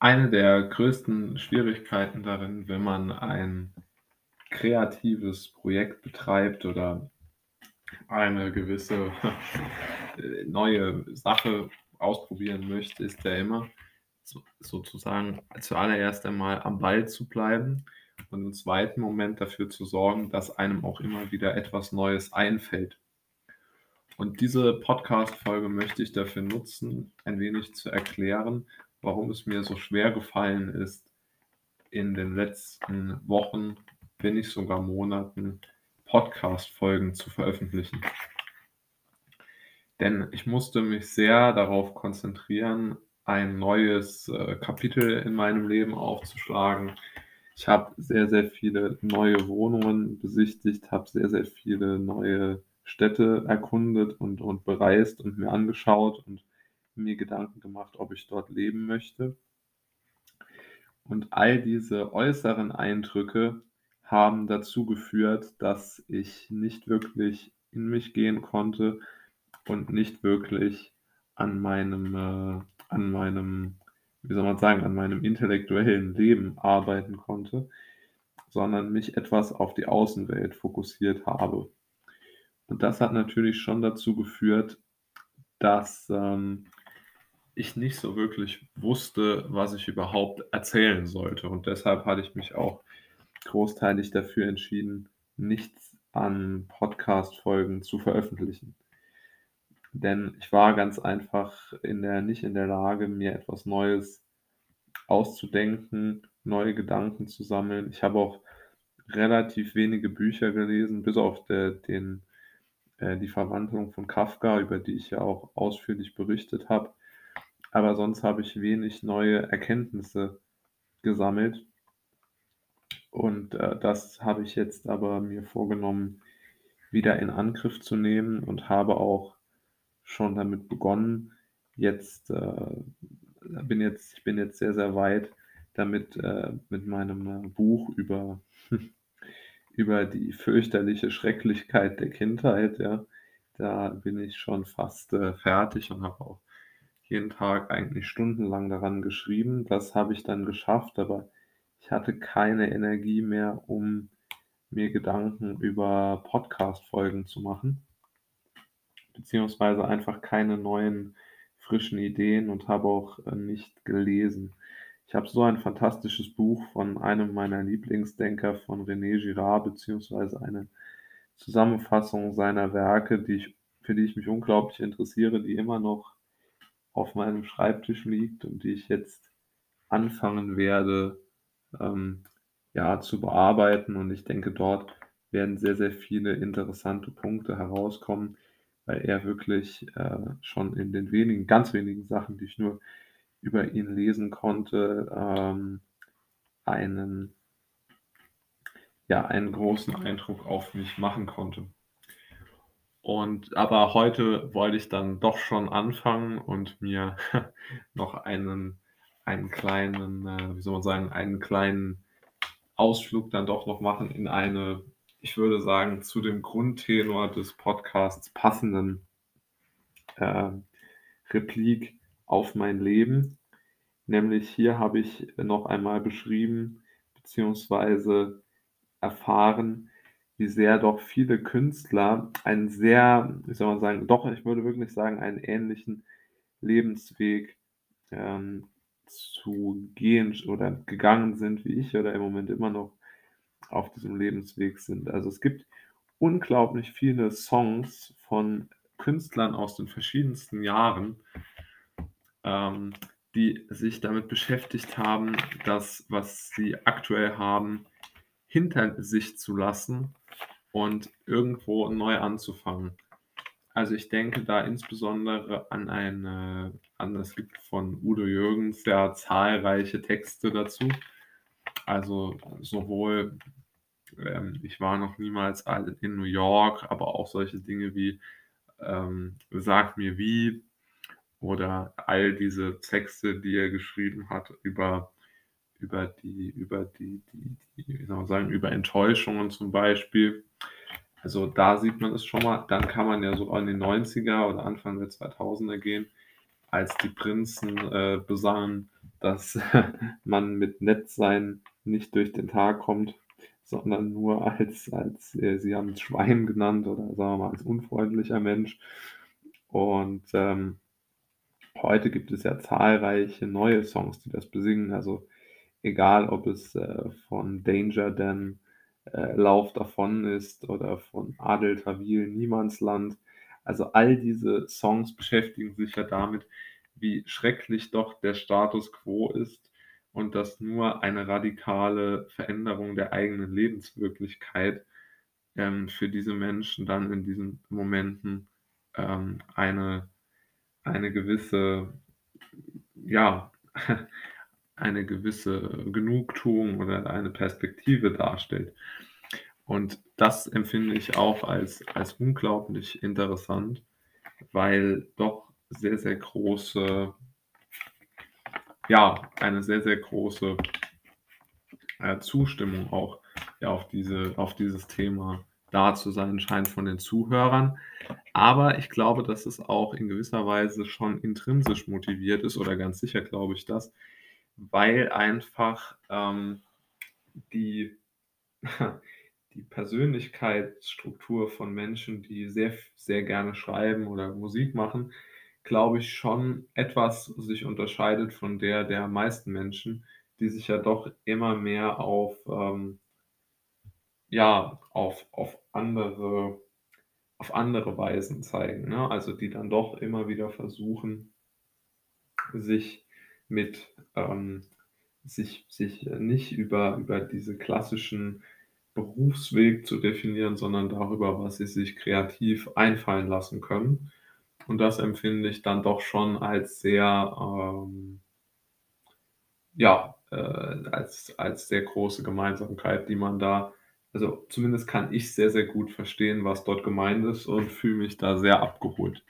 Eine der größten Schwierigkeiten darin, wenn man ein kreatives Projekt betreibt oder eine gewisse neue Sache ausprobieren möchte, ist ja immer so, sozusagen zuallererst einmal am Ball zu bleiben und im zweiten Moment dafür zu sorgen, dass einem auch immer wieder etwas Neues einfällt. Und diese Podcast-Folge möchte ich dafür nutzen, ein wenig zu erklären, warum es mir so schwer gefallen ist, in den letzten Wochen, wenn nicht sogar Monaten, Podcast-Folgen zu veröffentlichen. Denn ich musste mich sehr darauf konzentrieren, ein neues äh, Kapitel in meinem Leben aufzuschlagen. Ich habe sehr, sehr viele neue Wohnungen besichtigt, habe sehr, sehr viele neue Städte erkundet und, und bereist und mir angeschaut und mir Gedanken gemacht, ob ich dort leben möchte. Und all diese äußeren Eindrücke haben dazu geführt, dass ich nicht wirklich in mich gehen konnte und nicht wirklich an meinem, äh, an meinem, wie soll man sagen, an meinem intellektuellen Leben arbeiten konnte, sondern mich etwas auf die Außenwelt fokussiert habe. Und das hat natürlich schon dazu geführt, dass ähm, ich nicht so wirklich wusste, was ich überhaupt erzählen sollte. Und deshalb hatte ich mich auch großteilig dafür entschieden, nichts an Podcast-Folgen zu veröffentlichen. Denn ich war ganz einfach in der, nicht in der Lage, mir etwas Neues auszudenken, neue Gedanken zu sammeln. Ich habe auch relativ wenige Bücher gelesen, bis auf der, den, äh, die Verwandlung von Kafka, über die ich ja auch ausführlich berichtet habe aber sonst habe ich wenig neue Erkenntnisse gesammelt. Und äh, das habe ich jetzt aber mir vorgenommen, wieder in Angriff zu nehmen und habe auch schon damit begonnen. Jetzt äh, bin jetzt, ich bin jetzt sehr, sehr weit damit äh, mit meinem äh, Buch über, über die fürchterliche Schrecklichkeit der Kindheit. Ja, da bin ich schon fast äh, fertig und habe auch jeden Tag eigentlich stundenlang daran geschrieben. Das habe ich dann geschafft, aber ich hatte keine Energie mehr, um mir Gedanken über Podcast-Folgen zu machen, beziehungsweise einfach keine neuen frischen Ideen und habe auch äh, nicht gelesen. Ich habe so ein fantastisches Buch von einem meiner Lieblingsdenker, von René Girard, beziehungsweise eine Zusammenfassung seiner Werke, die ich, für die ich mich unglaublich interessiere, die immer noch auf meinem Schreibtisch liegt und die ich jetzt anfangen werde, ähm, ja, zu bearbeiten. Und ich denke, dort werden sehr, sehr viele interessante Punkte herauskommen, weil er wirklich äh, schon in den wenigen, ganz wenigen Sachen, die ich nur über ihn lesen konnte, ähm, einen, ja, einen großen Eindruck auf mich machen konnte. Und aber heute wollte ich dann doch schon anfangen und mir noch einen, einen kleinen, äh, wie soll man sagen, einen kleinen Ausflug dann doch noch machen in eine, ich würde sagen, zu dem Grundtenor des Podcasts passenden äh, Replik auf mein Leben. Nämlich hier habe ich noch einmal beschrieben beziehungsweise erfahren, wie sehr doch viele Künstler einen sehr, wie soll man sagen, doch, ich würde wirklich sagen, einen ähnlichen Lebensweg ähm, zu gehen oder gegangen sind wie ich oder im Moment immer noch auf diesem Lebensweg sind. Also es gibt unglaublich viele Songs von Künstlern aus den verschiedensten Jahren, ähm, die sich damit beschäftigt haben, das, was sie aktuell haben, hinter sich zu lassen und irgendwo neu anzufangen. Also ich denke da insbesondere an eine, an es gibt von Udo Jürgens ja zahlreiche Texte dazu. Also sowohl, ähm, ich war noch niemals in New York, aber auch solche Dinge wie ähm, Sag mir wie oder all diese Texte, die er geschrieben hat über, über die, über die, die, die wie soll man sagen, über Enttäuschungen zum Beispiel also da sieht man es schon mal. Dann kann man ja so in die 90er oder Anfang der 2000er gehen, als die Prinzen äh, besangen, dass man mit Nettsein nicht durch den Tag kommt, sondern nur als als äh, sie haben es Schwein genannt oder sagen wir mal als unfreundlicher Mensch. Und, ähm, heute gibt es ja zahlreiche neue Songs, die das besingen. Also, egal ob es, äh, von Danger Dan, äh, „Lauf davon“ ist oder von Adel Tawil „Niemandsland“. Also, all diese Songs beschäftigen sich ja damit, wie schrecklich doch der Status quo ist und dass nur eine radikale Veränderung der eigenen Lebenswirklichkeit, ähm, für diese Menschen dann in diesen Momenten, ähm, eine eine gewisse ja, eine gewisse Genugtuung oder eine Perspektive darstellt. Und das empfinde ich auch als als unglaublich interessant, weil doch sehr, sehr große ja, eine sehr, sehr große, äh, Zustimmung auch, ja, auf diese auf dieses Thema da zu sein scheint von den Zuhörern. Aber ich glaube, dass es auch in gewisser Weise schon intrinsisch motiviert ist oder ganz sicher glaube ich das, weil einfach, ähm, die die Persönlichkeitsstruktur von Menschen, die sehr sehr gerne schreiben oder Musik machen, glaube ich, schon etwas sich unterscheidet von der der meisten Menschen, die sich ja doch immer mehr auf, ähm ja, auf auf andere auf andere Weisen zeigen, ne? Also, die dann doch immer wieder versuchen sich mit, ähm sich sich nicht über über diese klassischen Berufsweg zu definieren, sondern darüber, was sie sich kreativ einfallen lassen können. Und das empfinde ich dann doch schon als sehr, ähm ja, äh, als als sehr große Gemeinsamkeit, die man da also, zumindest kann ich sehr, sehr gut verstehen, was dort gemeint ist und fühle mich da sehr abgeholt.